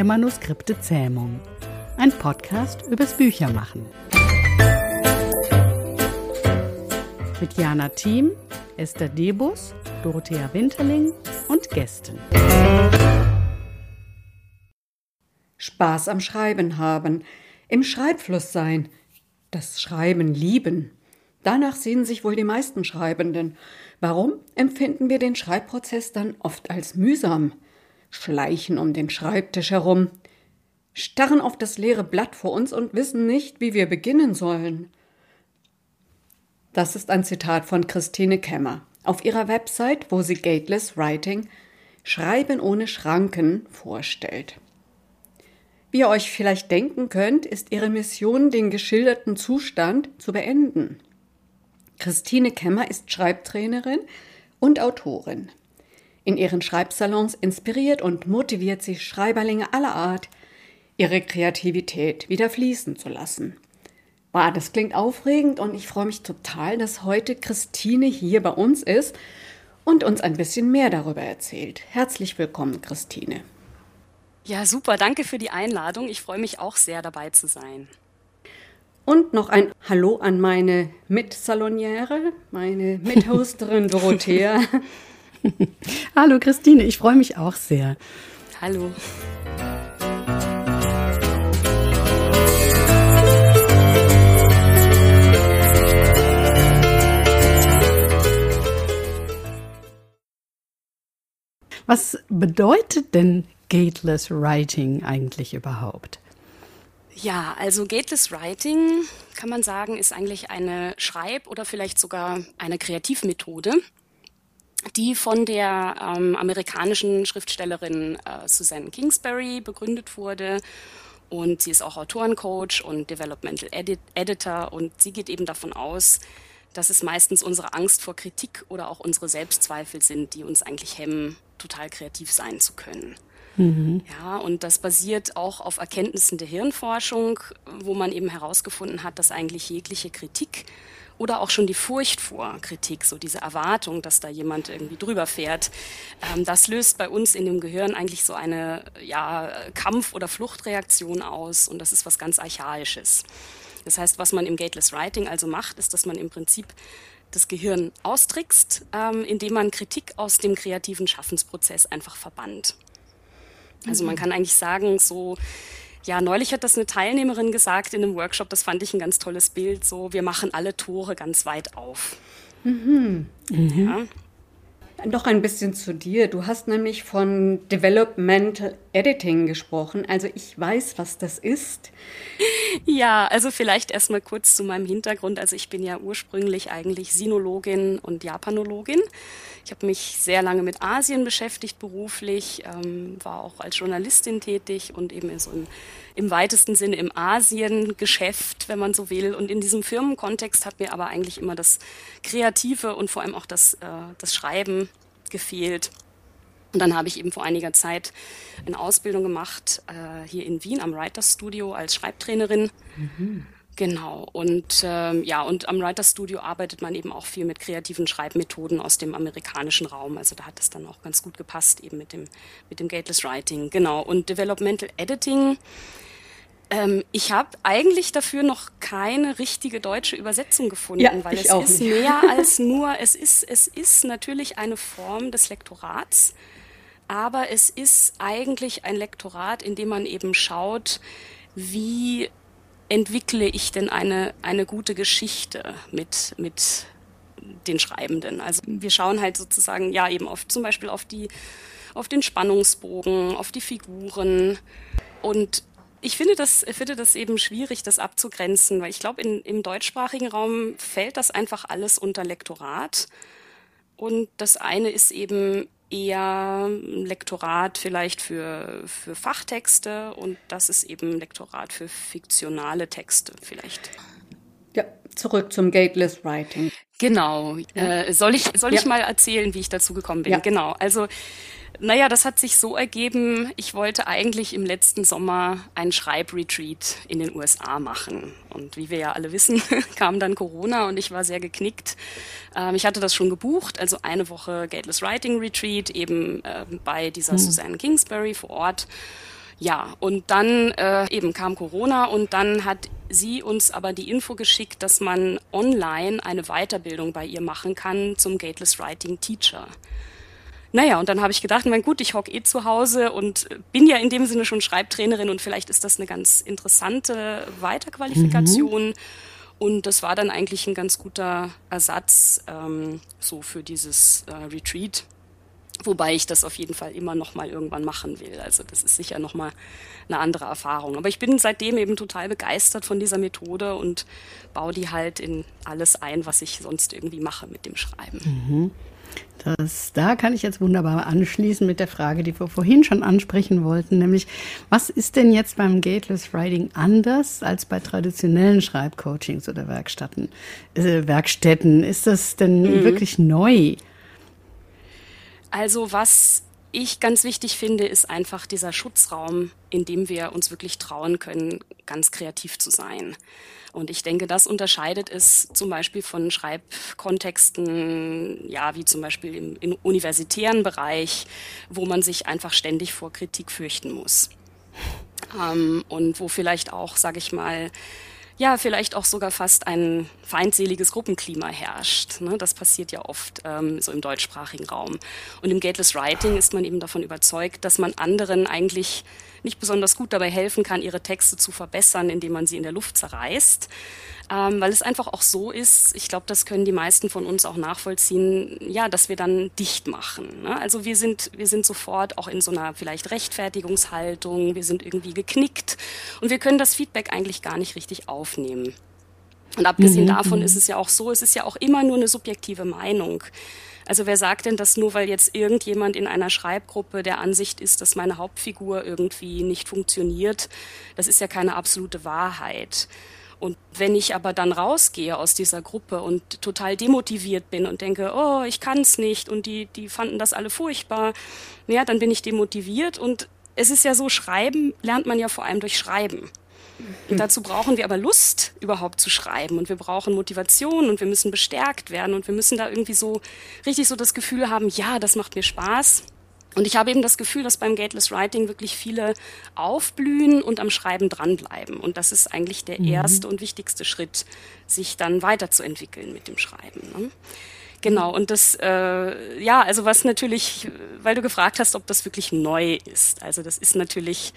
der Manuskripte Zähmung. Ein Podcast übers Büchermachen. Mit Jana Thiem, Esther Debus, Dorothea Winterling und Gästen. Spaß am Schreiben haben, im Schreibfluss sein, das Schreiben lieben. Danach sehen sich wohl die meisten Schreibenden. Warum empfinden wir den Schreibprozess dann oft als mühsam? Schleichen um den Schreibtisch herum, starren auf das leere Blatt vor uns und wissen nicht, wie wir beginnen sollen. Das ist ein Zitat von Christine Kemmer auf ihrer Website, wo sie Gateless Writing Schreiben ohne Schranken vorstellt. Wie ihr euch vielleicht denken könnt, ist ihre Mission, den geschilderten Zustand zu beenden. Christine Kemmer ist Schreibtrainerin und Autorin. In ihren Schreibsalons inspiriert und motiviert sie Schreiberlinge aller Art, ihre Kreativität wieder fließen zu lassen. Wow, das klingt aufregend und ich freue mich total, dass heute Christine hier bei uns ist und uns ein bisschen mehr darüber erzählt. Herzlich willkommen, Christine. Ja, super. Danke für die Einladung. Ich freue mich auch sehr, dabei zu sein. Und noch ein Hallo an meine Mitsaloniere, meine Mithosterin Dorothea. Hallo Christine, ich freue mich auch sehr. Hallo. Was bedeutet denn Gateless Writing eigentlich überhaupt? Ja, also Gateless Writing kann man sagen, ist eigentlich eine Schreib- oder vielleicht sogar eine Kreativmethode, die von der ähm, amerikanischen Schriftstellerin äh, Susan Kingsbury begründet wurde. Und sie ist auch Autorencoach und Developmental Edit Editor und sie geht eben davon aus, dass es meistens unsere Angst vor Kritik oder auch unsere Selbstzweifel sind, die uns eigentlich hemmen, total kreativ sein zu können. Mhm. Ja, und das basiert auch auf Erkenntnissen der Hirnforschung, wo man eben herausgefunden hat, dass eigentlich jegliche Kritik oder auch schon die Furcht vor Kritik, so diese Erwartung, dass da jemand irgendwie drüber fährt, ähm, das löst bei uns in dem Gehirn eigentlich so eine ja, Kampf- oder Fluchtreaktion aus und das ist was ganz Archaisches. Das heißt, was man im Gateless Writing also macht, ist, dass man im Prinzip das Gehirn austrickst, ähm, indem man Kritik aus dem kreativen Schaffensprozess einfach verbannt. Also man mhm. kann eigentlich sagen, so, ja, neulich hat das eine Teilnehmerin gesagt in einem Workshop, das fand ich ein ganz tolles Bild, so, wir machen alle Tore ganz weit auf. Mhm. Mhm. Ja. Noch ein bisschen zu dir. Du hast nämlich von Developmental Editing gesprochen. Also ich weiß, was das ist. Ja, also vielleicht erstmal kurz zu meinem Hintergrund. Also ich bin ja ursprünglich eigentlich Sinologin und Japanologin. Ich habe mich sehr lange mit Asien beschäftigt beruflich, ähm, war auch als Journalistin tätig und eben so im, im weitesten Sinne im Asien-Geschäft, wenn man so will. Und in diesem Firmenkontext hat mir aber eigentlich immer das Kreative und vor allem auch das, äh, das Schreiben gefehlt. Und dann habe ich eben vor einiger Zeit eine Ausbildung gemacht äh, hier in Wien am Writers Studio als Schreibtrainerin. Mhm. Genau. Und ähm, ja, und am Writers Studio arbeitet man eben auch viel mit kreativen Schreibmethoden aus dem amerikanischen Raum. Also da hat es dann auch ganz gut gepasst, eben mit dem, mit dem Gateless Writing. Genau. Und Developmental Editing. Ähm, ich habe eigentlich dafür noch keine richtige deutsche Übersetzung gefunden, ja, weil es ist nicht. mehr als nur, es ist, es ist natürlich eine Form des Lektorats aber es ist eigentlich ein Lektorat, in dem man eben schaut, wie entwickle ich denn eine, eine gute Geschichte mit, mit den Schreibenden. Also wir schauen halt sozusagen ja eben auf zum Beispiel auf die auf den Spannungsbogen, auf die Figuren und ich finde das, finde das eben schwierig, das abzugrenzen, weil ich glaube, im deutschsprachigen Raum fällt das einfach alles unter Lektorat. Und das eine ist eben eher Lektorat vielleicht für, für Fachtexte und das ist eben Lektorat für fiktionale Texte vielleicht. Ja, zurück zum Gateless Writing. Genau. Ja. Äh, soll ich, soll ja. ich mal erzählen, wie ich dazu gekommen bin? Ja. Genau. Also naja, das hat sich so ergeben, ich wollte eigentlich im letzten Sommer einen Schreibretreat in den USA machen. Und wie wir ja alle wissen, kam dann Corona und ich war sehr geknickt. Ähm, ich hatte das schon gebucht, also eine Woche Gateless Writing Retreat eben äh, bei dieser mhm. Susanne Kingsbury vor Ort. Ja, und dann äh, eben kam Corona und dann hat sie uns aber die Info geschickt, dass man online eine Weiterbildung bei ihr machen kann zum Gateless Writing Teacher. Naja, und dann habe ich gedacht, mein gut, ich hocke eh zu Hause und bin ja in dem Sinne schon Schreibtrainerin und vielleicht ist das eine ganz interessante Weiterqualifikation. Mhm. Und das war dann eigentlich ein ganz guter Ersatz ähm, so für dieses äh, Retreat. Wobei ich das auf jeden Fall immer noch mal irgendwann machen will. Also das ist sicher noch mal eine andere Erfahrung. Aber ich bin seitdem eben total begeistert von dieser Methode und baue die halt in alles ein, was ich sonst irgendwie mache mit dem Schreiben. Mhm. Das, da kann ich jetzt wunderbar anschließen mit der Frage, die wir vorhin schon ansprechen wollten, nämlich was ist denn jetzt beim Gateless Writing anders als bei traditionellen Schreibcoachings oder Werkstätten? Äh, Werkstätten? Ist das denn mhm. wirklich neu? Also was ich ganz wichtig finde, ist einfach dieser Schutzraum, in dem wir uns wirklich trauen können, ganz kreativ zu sein. Und ich denke, das unterscheidet es zum Beispiel von Schreibkontexten, ja, wie zum Beispiel im, im universitären Bereich, wo man sich einfach ständig vor Kritik fürchten muss. Ähm, und wo vielleicht auch, sage ich mal, ja, vielleicht auch sogar fast ein feindseliges Gruppenklima herrscht. Ne? Das passiert ja oft ähm, so im deutschsprachigen Raum. Und im Gateless Writing ist man eben davon überzeugt, dass man anderen eigentlich nicht besonders gut dabei helfen kann, ihre Texte zu verbessern, indem man sie in der Luft zerreißt. Ähm, weil es einfach auch so ist, ich glaube, das können die meisten von uns auch nachvollziehen, ja, dass wir dann dicht machen. Ne? Also wir sind, wir sind sofort auch in so einer vielleicht Rechtfertigungshaltung, wir sind irgendwie geknickt und wir können das Feedback eigentlich gar nicht richtig aufnehmen. Und abgesehen mhm. davon mhm. ist es ja auch so, es ist ja auch immer nur eine subjektive Meinung. Also wer sagt denn, dass nur weil jetzt irgendjemand in einer Schreibgruppe der Ansicht ist, dass meine Hauptfigur irgendwie nicht funktioniert, das ist ja keine absolute Wahrheit. Und wenn ich aber dann rausgehe aus dieser Gruppe und total demotiviert bin und denke, oh, ich kann es nicht und die, die fanden das alle furchtbar, ja, dann bin ich demotiviert und es ist ja so, Schreiben lernt man ja vor allem durch Schreiben. Und dazu brauchen wir aber Lust, überhaupt zu schreiben. Und wir brauchen Motivation und wir müssen bestärkt werden und wir müssen da irgendwie so richtig so das Gefühl haben, ja, das macht mir Spaß. Und ich habe eben das Gefühl, dass beim Gateless Writing wirklich viele aufblühen und am Schreiben dranbleiben. Und das ist eigentlich der mhm. erste und wichtigste Schritt, sich dann weiterzuentwickeln mit dem Schreiben. Ne? Genau, und das, äh, ja, also was natürlich, weil du gefragt hast, ob das wirklich neu ist. Also das ist natürlich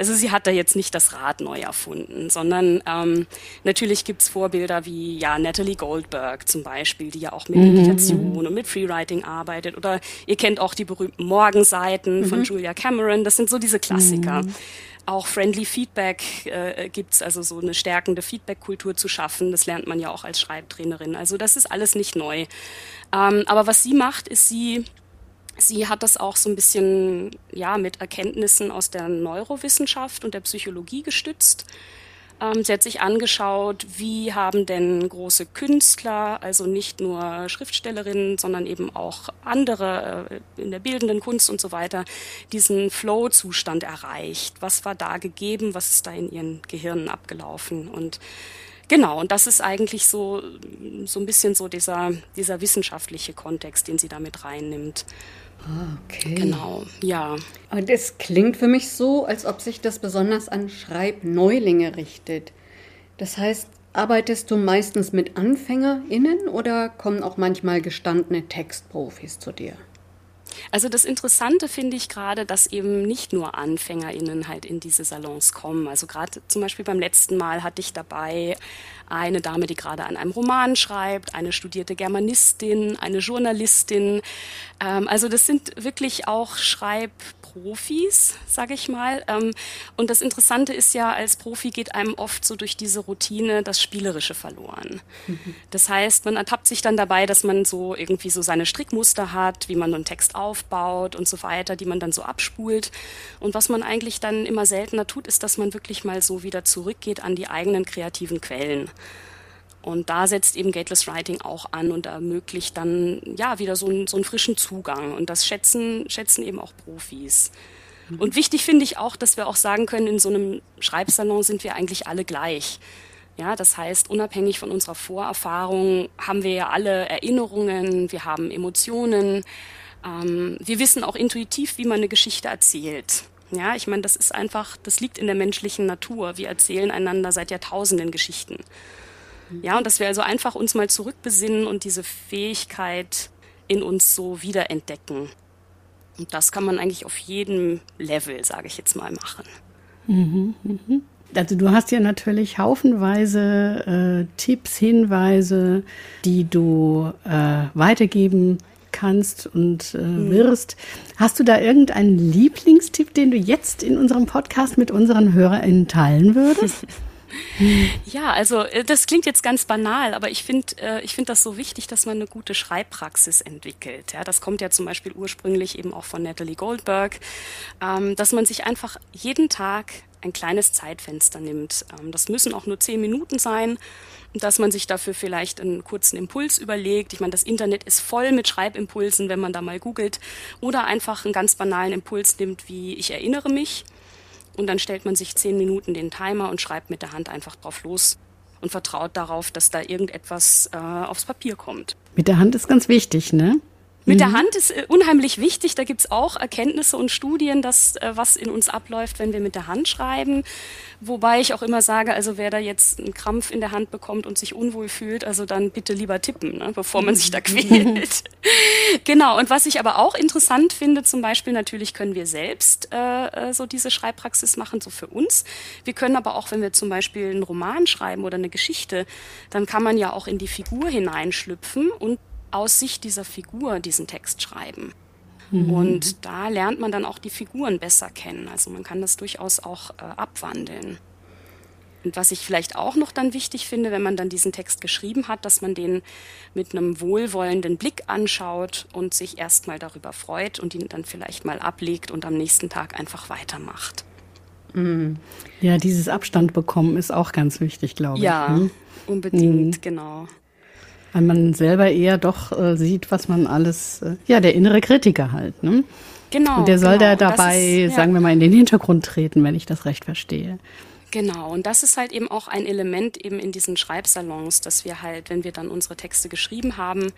also sie hat da jetzt nicht das Rad neu erfunden, sondern ähm, natürlich gibt's Vorbilder wie ja Natalie Goldberg zum Beispiel, die ja auch mit mhm. Meditation und mit Freewriting arbeitet. Oder ihr kennt auch die berühmten Morgenseiten mhm. von Julia Cameron. Das sind so diese Klassiker. Mhm. Auch Friendly Feedback äh, gibt's also so eine stärkende Feedback-Kultur zu schaffen. Das lernt man ja auch als Schreibtrainerin. Also das ist alles nicht neu. Ähm, aber was sie macht, ist sie Sie hat das auch so ein bisschen ja, mit Erkenntnissen aus der Neurowissenschaft und der Psychologie gestützt. Ähm, sie hat sich angeschaut, wie haben denn große Künstler, also nicht nur Schriftstellerinnen, sondern eben auch andere äh, in der bildenden Kunst und so weiter, diesen Flow-Zustand erreicht. Was war da gegeben? Was ist da in ihren Gehirnen abgelaufen? Und Genau, und das ist eigentlich so, so ein bisschen so dieser, dieser wissenschaftliche Kontext, den sie da mit reinnimmt. Ah, okay. Genau, ja. Und es klingt für mich so, als ob sich das besonders an Schreibneulinge richtet. Das heißt, arbeitest du meistens mit AnfängerInnen oder kommen auch manchmal gestandene Textprofis zu dir? Also das Interessante finde ich gerade, dass eben nicht nur AnfängerInnen halt in diese Salons kommen. Also gerade zum Beispiel beim letzten Mal hatte ich dabei eine Dame, die gerade an einem Roman schreibt, eine studierte Germanistin, eine Journalistin. Ähm, also das sind wirklich auch Schreib Profis, sage ich mal. Ähm, und das Interessante ist ja, als Profi geht einem oft so durch diese Routine das Spielerische verloren. Mhm. Das heißt, man ertappt sich dann dabei, dass man so irgendwie so seine Strickmuster hat, wie man einen Text aufbaut und so weiter, die man dann so abspult. Und was man eigentlich dann immer seltener tut, ist, dass man wirklich mal so wieder zurückgeht an die eigenen kreativen Quellen. Und da setzt eben Gateless Writing auch an und ermöglicht dann ja wieder so, einen, so einen frischen Zugang. Und das schätzen, schätzen eben auch Profis. Mhm. Und wichtig finde ich auch, dass wir auch sagen können, in so einem Schreibsalon sind wir eigentlich alle gleich. Ja, das heißt, unabhängig von unserer Vorerfahrung haben wir ja alle Erinnerungen, wir haben Emotionen, ähm, wir wissen auch intuitiv, wie man eine Geschichte erzählt. Ja, ich meine, das ist einfach, das liegt in der menschlichen Natur. Wir erzählen einander seit Jahrtausenden Geschichten. Ja, und dass wir also einfach uns mal zurückbesinnen und diese Fähigkeit in uns so wiederentdecken. Und das kann man eigentlich auf jedem Level, sage ich jetzt mal, machen. Mhm, mhm. Also du hast ja natürlich haufenweise äh, Tipps, Hinweise, die du äh, weitergeben kannst und äh, mhm. wirst. Hast du da irgendeinen Lieblingstipp, den du jetzt in unserem Podcast mit unseren HörerInnen teilen würdest? Ja, also äh, das klingt jetzt ganz banal, aber ich finde äh, ich finde das so wichtig, dass man eine gute Schreibpraxis entwickelt. Ja, das kommt ja zum Beispiel ursprünglich eben auch von Natalie Goldberg, ähm, dass man sich einfach jeden Tag ein kleines Zeitfenster nimmt. Ähm, das müssen auch nur zehn Minuten sein dass man sich dafür vielleicht einen kurzen Impuls überlegt. Ich meine, das Internet ist voll mit Schreibimpulsen, wenn man da mal googelt. Oder einfach einen ganz banalen Impuls nimmt, wie ich erinnere mich. Und dann stellt man sich zehn Minuten den Timer und schreibt mit der Hand einfach drauf los und vertraut darauf, dass da irgendetwas äh, aufs Papier kommt. Mit der Hand ist ganz wichtig, ne? Mit mhm. der Hand ist äh, unheimlich wichtig. Da gibt's auch Erkenntnisse und Studien, dass äh, was in uns abläuft, wenn wir mit der Hand schreiben. Wobei ich auch immer sage, also wer da jetzt einen Krampf in der Hand bekommt und sich unwohl fühlt, also dann bitte lieber tippen, ne, bevor man sich da quält. genau. Und was ich aber auch interessant finde, zum Beispiel natürlich können wir selbst äh, äh, so diese Schreibpraxis machen, so für uns. Wir können aber auch, wenn wir zum Beispiel einen Roman schreiben oder eine Geschichte, dann kann man ja auch in die Figur hineinschlüpfen und aus Sicht dieser Figur diesen Text schreiben. Mhm. Und da lernt man dann auch die Figuren besser kennen. Also man kann das durchaus auch äh, abwandeln. Und was ich vielleicht auch noch dann wichtig finde, wenn man dann diesen Text geschrieben hat, dass man den mit einem wohlwollenden Blick anschaut und sich erstmal darüber freut und ihn dann vielleicht mal ablegt und am nächsten Tag einfach weitermacht. Mhm. Ja, dieses Abstand bekommen ist auch ganz wichtig, glaube ich. Ja, hm? unbedingt, mhm. genau. Weil man selber eher doch äh, sieht, was man alles, äh, ja, der innere Kritiker halt, ne? Genau. Und der soll genau. da dabei, ist, ja. sagen wir mal, in den Hintergrund treten, wenn ich das recht verstehe. Genau, und das ist halt eben auch ein Element eben in diesen Schreibsalons, dass wir halt, wenn wir dann unsere Texte geschrieben haben,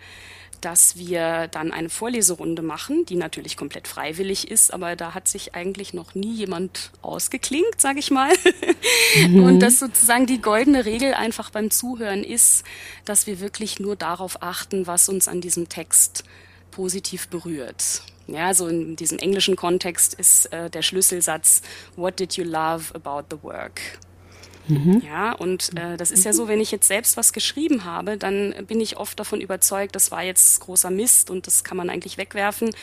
dass wir dann eine Vorleserunde machen, die natürlich komplett freiwillig ist, aber da hat sich eigentlich noch nie jemand ausgeklingt, sage ich mal. Mhm. Und dass sozusagen die goldene Regel einfach beim Zuhören ist, dass wir wirklich nur darauf achten, was uns an diesem Text positiv berührt. Ja, so in diesem englischen Kontext ist äh, der Schlüsselsatz What did you love about the work? Mhm. Ja, und äh, das ist ja so, wenn ich jetzt selbst was geschrieben habe, dann bin ich oft davon überzeugt, das war jetzt großer Mist und das kann man eigentlich wegwerfen.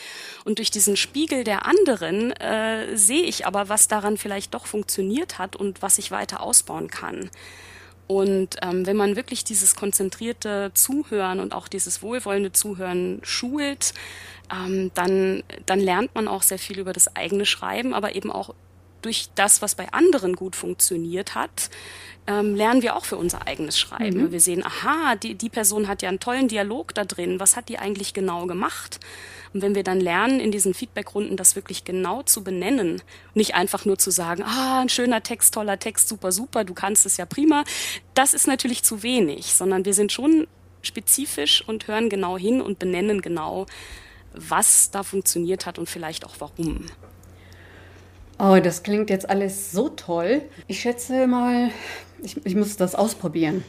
Und durch diesen Spiegel der anderen äh, sehe ich aber, was daran vielleicht doch funktioniert hat und was ich weiter ausbauen kann. Und ähm, wenn man wirklich dieses konzentrierte Zuhören und auch dieses wohlwollende Zuhören schult, ähm, dann, dann lernt man auch sehr viel über das eigene Schreiben, aber eben auch durch das, was bei anderen gut funktioniert hat, ähm, lernen wir auch für unser eigenes Schreiben. Mhm. Wir sehen, aha, die, die Person hat ja einen tollen Dialog da drin. Was hat die eigentlich genau gemacht? Und wenn wir dann lernen, in diesen Feedbackrunden das wirklich genau zu benennen, nicht einfach nur zu sagen, ah, ein schöner Text, toller Text, super, super, du kannst es ja prima, das ist natürlich zu wenig, sondern wir sind schon spezifisch und hören genau hin und benennen genau, was da funktioniert hat und vielleicht auch warum. Oh, das klingt jetzt alles so toll. Ich schätze mal, ich, ich muss das ausprobieren.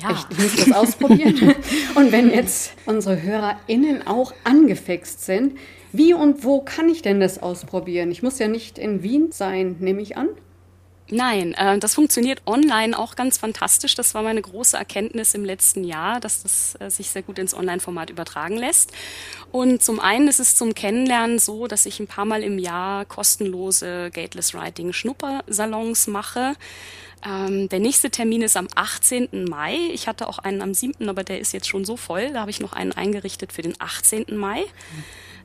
Ja. Echt, ich muss das ausprobieren. und wenn jetzt unsere HörerInnen auch angefixt sind, wie und wo kann ich denn das ausprobieren? Ich muss ja nicht in Wien sein, nehme ich an. Nein, äh, das funktioniert online auch ganz fantastisch. Das war meine große Erkenntnis im letzten Jahr, dass das äh, sich sehr gut ins Online-Format übertragen lässt. Und zum einen ist es zum Kennenlernen so, dass ich ein paar Mal im Jahr kostenlose Gateless Writing Schnuppersalons mache. Ähm, der nächste Termin ist am 18. Mai. Ich hatte auch einen am 7., aber der ist jetzt schon so voll. Da habe ich noch einen eingerichtet für den 18. Mai.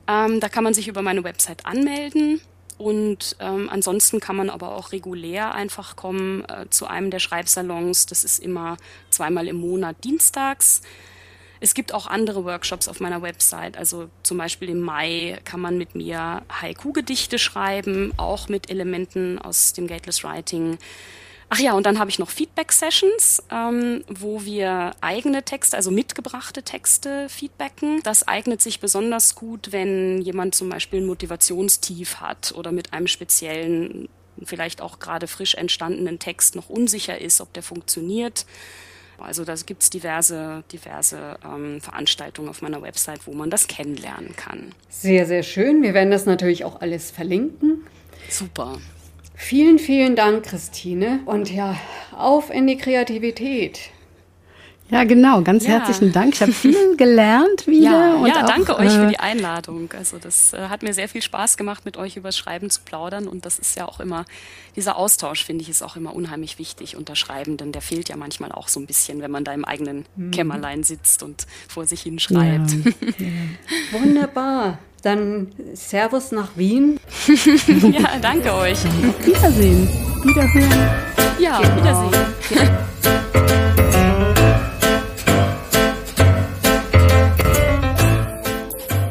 Ähm, da kann man sich über meine Website anmelden. Und ähm, ansonsten kann man aber auch regulär einfach kommen äh, zu einem der Schreibsalons. Das ist immer zweimal im Monat dienstags. Es gibt auch andere Workshops auf meiner Website. Also zum Beispiel im Mai kann man mit mir Haiku-Gedichte schreiben, auch mit Elementen aus dem Gateless Writing. Ach ja, und dann habe ich noch Feedback-Sessions, ähm, wo wir eigene Texte, also mitgebrachte Texte feedbacken. Das eignet sich besonders gut, wenn jemand zum Beispiel ein Motivationstief hat oder mit einem speziellen, vielleicht auch gerade frisch entstandenen Text noch unsicher ist, ob der funktioniert. Also da gibt es diverse, diverse ähm, Veranstaltungen auf meiner Website, wo man das kennenlernen kann. Sehr, sehr schön. Wir werden das natürlich auch alles verlinken. Super. Vielen, vielen Dank, Christine. Und ja, auf in die Kreativität. Ja, genau. Ganz ja. herzlichen Dank. Ich habe viel gelernt wieder. Ja, ja auch, danke euch für äh, die Einladung. Also das äh, hat mir sehr viel Spaß gemacht, mit euch über Schreiben zu plaudern. Und das ist ja auch immer, dieser Austausch, finde ich, ist auch immer unheimlich wichtig unter Schreibenden. Der fehlt ja manchmal auch so ein bisschen, wenn man da im eigenen mhm. Kämmerlein sitzt und vor sich hinschreibt. Ja. Wunderbar. Dann Servus nach Wien. ja, danke euch. Auf Wiedersehen. Wiederhören. Ja, genau. Wiedersehen.